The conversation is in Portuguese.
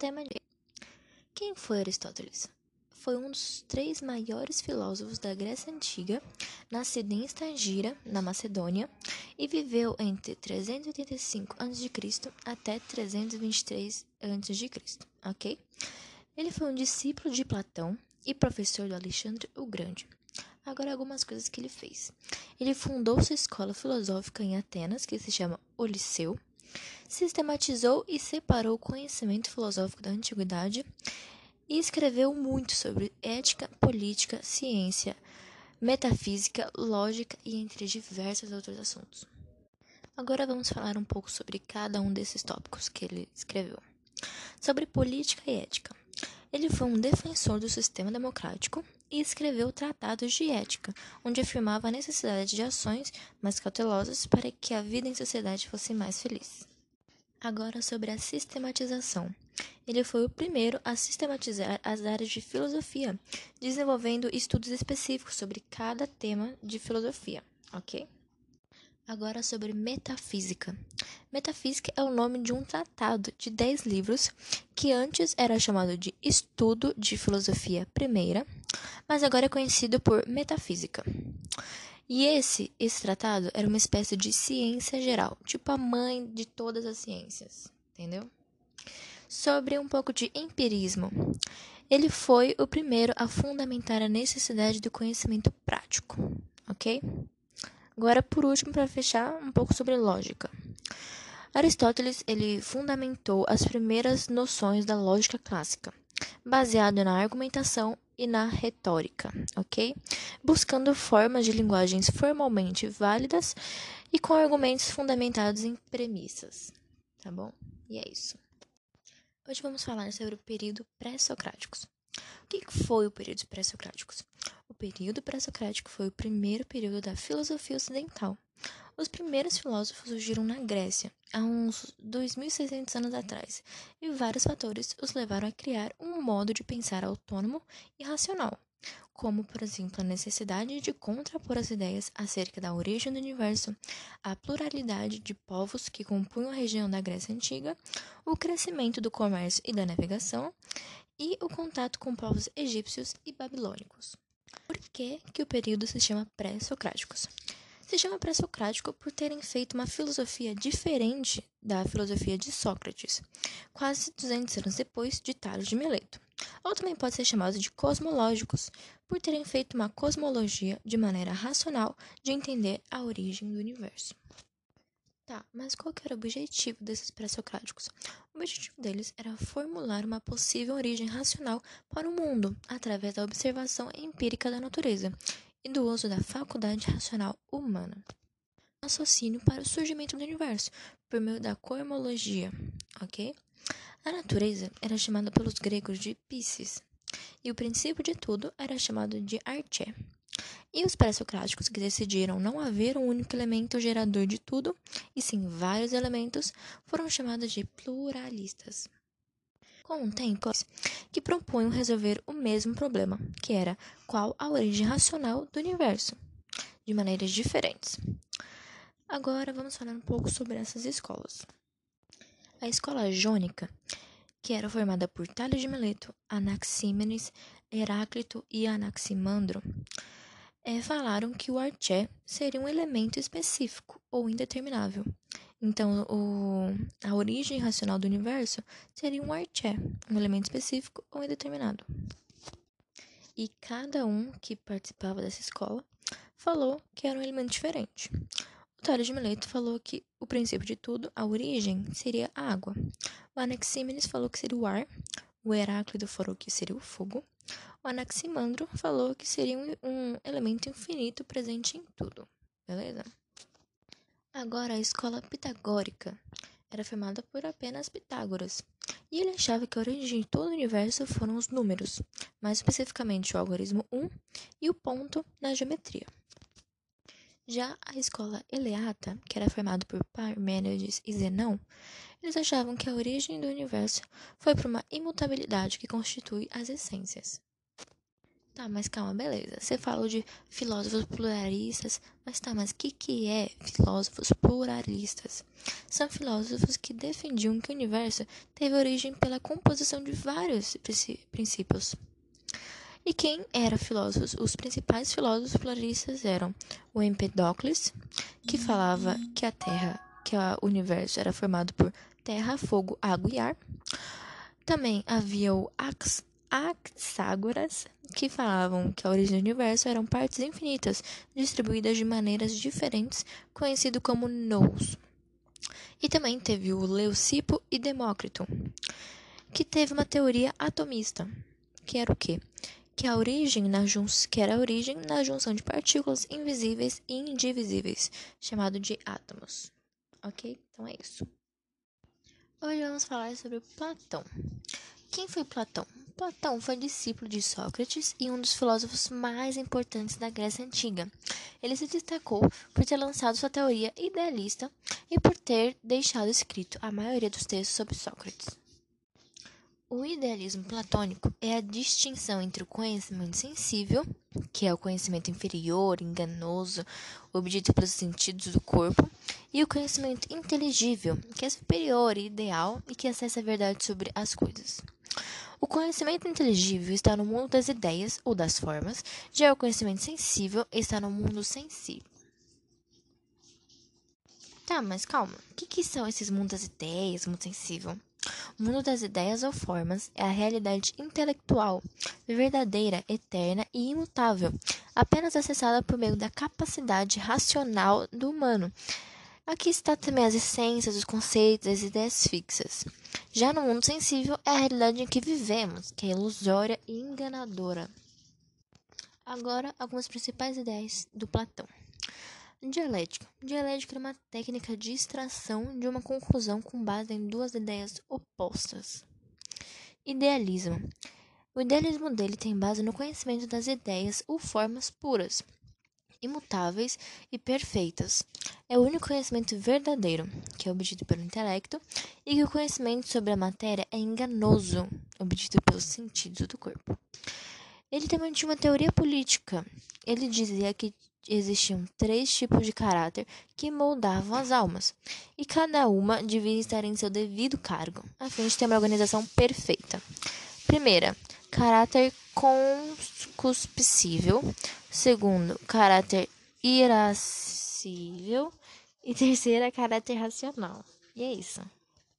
tema de Quem foi Aristóteles? Foi um dos três maiores filósofos da Grécia Antiga, nascido em Estagira, na Macedônia, e viveu entre 385 a.C. até 323 a.C., ok? Ele foi um discípulo de Platão e professor do Alexandre o Grande. Agora, algumas coisas que ele fez. Ele fundou sua escola filosófica em Atenas, que se chama O Liceu, sistematizou e separou o conhecimento filosófico da antiguidade e escreveu muito sobre ética, política, ciência, metafísica, lógica e entre diversos outros assuntos. Agora vamos falar um pouco sobre cada um desses tópicos que ele escreveu. Sobre política e ética. Ele foi um defensor do sistema democrático e escreveu tratados de ética, onde afirmava a necessidade de ações mais cautelosas para que a vida em sociedade fosse mais feliz. Agora sobre a sistematização. Ele foi o primeiro a sistematizar as áreas de filosofia, desenvolvendo estudos específicos sobre cada tema de filosofia, ok? Agora sobre metafísica. Metafísica é o nome de um tratado de 10 livros que antes era chamado de Estudo de Filosofia Primeira, mas agora é conhecido por Metafísica. E esse, esse tratado era uma espécie de ciência geral, tipo a mãe de todas as ciências, entendeu? Sobre um pouco de empirismo. Ele foi o primeiro a fundamentar a necessidade do conhecimento prático, ok? Agora, por último, para fechar, um pouco sobre lógica. Aristóteles ele fundamentou as primeiras noções da lógica clássica, baseado na argumentação e na retórica, ok? Buscando formas de linguagens formalmente válidas e com argumentos fundamentados em premissas, tá bom? E é isso. Hoje vamos falar sobre o período pré-socráticos. O que foi o período pré-socráticos? O período pré-socrático foi o primeiro período da filosofia ocidental. Os primeiros filósofos surgiram na Grécia, há uns 2.600 anos atrás, e vários fatores os levaram a criar um modo de pensar autônomo e racional, como, por exemplo, a necessidade de contrapor as ideias acerca da origem do universo, a pluralidade de povos que compunham a região da Grécia Antiga, o crescimento do comércio e da navegação e o contato com povos egípcios e babilônicos. Por que, que o período se chama pré-socráticos? Se chama pré-socrático por terem feito uma filosofia diferente da filosofia de Sócrates, quase 200 anos depois de Tales de Mileto. Ou também pode ser chamado de cosmológicos, por terem feito uma cosmologia de maneira racional de entender a origem do universo. Tá, mas qual era o objetivo desses pré-socráticos? O objetivo deles era formular uma possível origem racional para o mundo através da observação empírica da natureza e do uso da faculdade racional humana. Raciocínio para o surgimento do universo por meio da cosmologia, ok? A natureza era chamada pelos gregos de Pisces, e o princípio de tudo era chamado de Arché. E os pré-socráticos que decidiram não haver um único elemento gerador de tudo, e sim vários elementos, foram chamados de pluralistas tempo que propunham resolver o mesmo problema, que era qual a origem racional do universo, de maneiras diferentes. Agora vamos falar um pouco sobre essas escolas. A escola jônica, que era formada por Tales de Mileto, Anaxímenes, Heráclito e Anaximandro, é, falaram que o arché seria um elemento específico ou indeterminável, então, o, a origem racional do universo seria um arché, um elemento específico ou indeterminado. E cada um que participava dessa escola falou que era um elemento diferente. O Tales de Mileto falou que o princípio de tudo, a origem, seria a água. O Anaxímenes falou que seria o ar. O Heráclito falou que seria o fogo. O Anaximandro falou que seria um, um elemento infinito presente em tudo. Beleza? Agora, a escola pitagórica era formada por apenas Pitágoras, e ele achava que a origem de todo o universo foram os números, mais especificamente o algarismo 1 e o ponto na geometria. Já a escola eleata, que era formada por Parmênides e Zenão, eles achavam que a origem do universo foi por uma imutabilidade que constitui as essências. Tá, mas calma, beleza. Você falou de filósofos pluralistas, mas tá, mas o que, que é filósofos pluralistas? São filósofos que defendiam que o universo teve origem pela composição de vários princípios. E quem eram filósofos? Os principais filósofos pluralistas eram o Empedocles, que falava que a Terra, que o universo era formado por terra, fogo, água e ar. Também havia o Ax Axágoras, que falavam que a origem do universo eram partes infinitas, distribuídas de maneiras diferentes, conhecido como nous. E também teve o Leucipo e Demócrito, que teve uma teoria atomista, que era o quê? Que a origem na que era a origem na junção de partículas invisíveis e indivisíveis, chamado de átomos. OK? Então é isso. Hoje vamos falar sobre Platão. Quem foi Platão? Platão foi discípulo de Sócrates e um dos filósofos mais importantes da Grécia Antiga. Ele se destacou por ter lançado sua teoria idealista e por ter deixado escrito a maioria dos textos sobre Sócrates. O idealismo platônico é a distinção entre o conhecimento sensível, que é o conhecimento inferior, enganoso, obtido pelos sentidos do corpo, e o conhecimento inteligível, que é superior e ideal e que acessa a verdade sobre as coisas. O conhecimento inteligível está no mundo das ideias ou das formas, já o conhecimento sensível está no mundo sensível. Tá, mas calma. O que, que são esses mundos das ideias, mundo sensível? O mundo das ideias ou formas é a realidade intelectual, verdadeira, eterna e imutável, apenas acessada por meio da capacidade racional do humano. Aqui está também as essências, os conceitos, as ideias fixas. Já no mundo sensível é a realidade em que vivemos, que é ilusória e enganadora. Agora, algumas principais ideias do Platão. Dialética. Dialética é uma técnica de extração de uma conclusão com base em duas ideias opostas. Idealismo. O idealismo dele tem base no conhecimento das ideias ou formas puras, imutáveis e perfeitas. É o único conhecimento verdadeiro, que é obtido pelo intelecto, e que o conhecimento sobre a matéria é enganoso, obtido pelos sentidos do corpo. Ele também tinha uma teoria política. Ele dizia que existiam três tipos de caráter que moldavam as almas, e cada uma devia estar em seu devido cargo, a fim de ter uma organização perfeita. Primeira, caráter concupiscível. Segundo, caráter irascível. E terceira, caráter racional. E é isso.